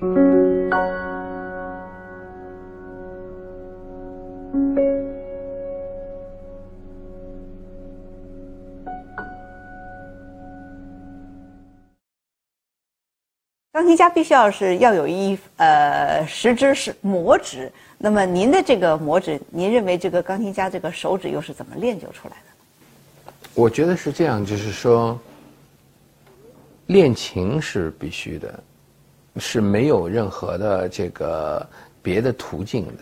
钢琴家必须要是要有一呃十指是魔指，那么您的这个魔指，您认为这个钢琴家这个手指又是怎么练就出来的？我觉得是这样，就是说练琴是必须的。是没有任何的这个别的途径的。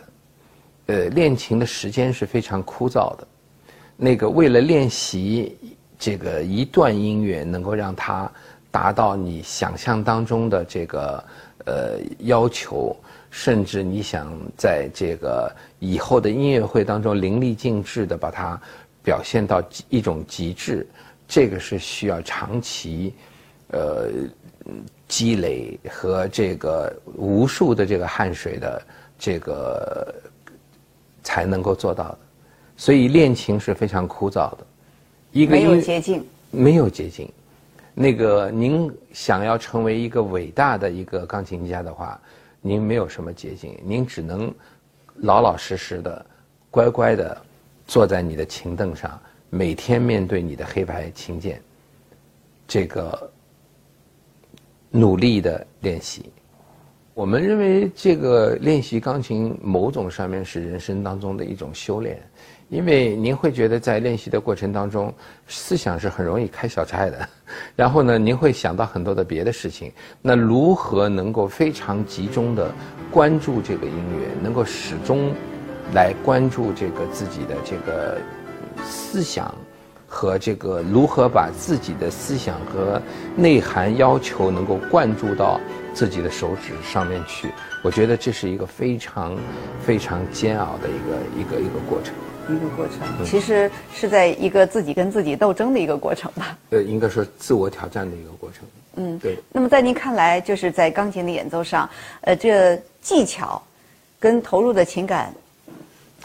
呃，练琴的时间是非常枯燥的。那个为了练习这个一段音乐，能够让它达到你想象当中的这个呃要求，甚至你想在这个以后的音乐会当中淋漓尽致的把它表现到一种极致，这个是需要长期呃积累和这个无数的这个汗水的这个才能够做到的。所以练琴是非常枯燥的，一个没有捷径，没有捷径。那个您想要成为一个伟大的一个钢琴家的话，您没有什么捷径，您只能老老实实的、乖乖的坐在你的琴凳上，每天面对你的黑白琴键，这个努力的练习。我们认为这个练习钢琴某种上面是人生当中的一种修炼。因为您会觉得在练习的过程当中，思想是很容易开小差的，然后呢，您会想到很多的别的事情。那如何能够非常集中的关注这个音乐，能够始终来关注这个自己的这个思想和这个如何把自己的思想和内涵要求能够灌注到自己的手指上面去？我觉得这是一个非常非常煎熬的一个一个一个过程。一个过程，其实是在一个自己跟自己斗争的一个过程吧。呃，应该说自我挑战的一个过程。嗯，对。那么在您看来，就是在钢琴的演奏上，呃，这技巧跟投入的情感，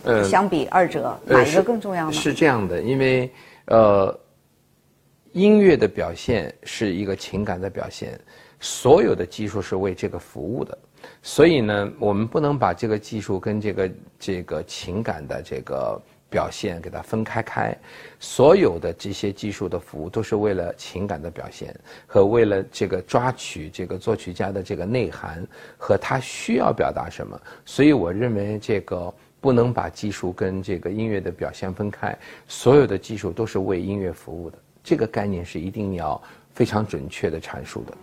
呃，相比二者哪一个更重要呢？是这样的，因为呃，音乐的表现是一个情感的表现，所有的技术是为这个服务的。所以呢，我们不能把这个技术跟这个这个情感的这个表现给它分开开。所有的这些技术的服务都是为了情感的表现和为了这个抓取这个作曲家的这个内涵和他需要表达什么。所以我认为这个不能把技术跟这个音乐的表现分开。所有的技术都是为音乐服务的，这个概念是一定要非常准确的阐述的。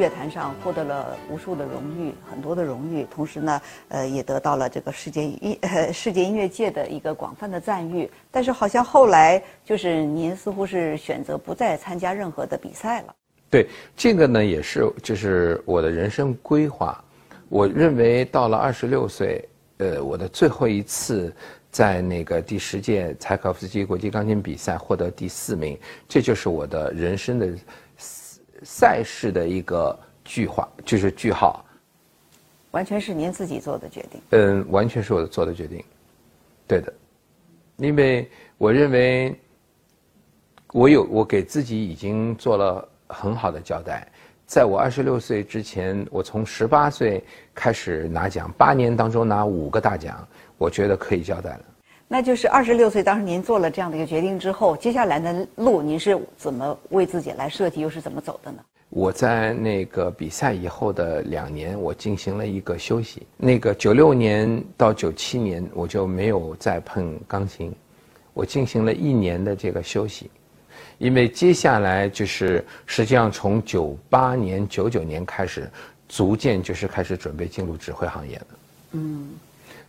乐坛上获得了无数的荣誉，很多的荣誉，同时呢，呃，也得到了这个世界音呃世界音乐界的一个广泛的赞誉。但是好像后来就是您似乎是选择不再参加任何的比赛了。对，这个呢也是就是我的人生规划。我认为到了二十六岁，呃，我的最后一次在那个第十届柴可夫斯基国际钢琴比赛获得第四名，这就是我的人生的赛事的一个。句话就是句号，完全是您自己做的决定。嗯，完全是我做的决定，对的，因为我认为我有我给自己已经做了很好的交代。在我二十六岁之前，我从十八岁开始拿奖，八年当中拿五个大奖，我觉得可以交代了。那就是二十六岁，当时您做了这样的一个决定之后，接下来的路您是怎么为自己来设计，又是怎么走的呢？我在那个比赛以后的两年，我进行了一个休息。那个九六年到九七年，我就没有再碰钢琴，我进行了一年的这个休息，因为接下来就是实际上从九八年、九九年开始，逐渐就是开始准备进入指挥行业了。嗯，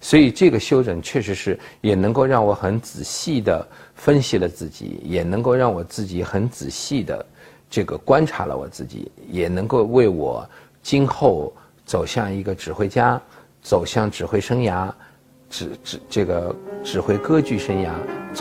所以这个休整确实是也能够让我很仔细的分析了自己，也能够让我自己很仔细的这个观察了我自己，也能够为我今后走向一个指挥家，走向指挥生涯，指指这个指挥歌剧生涯走。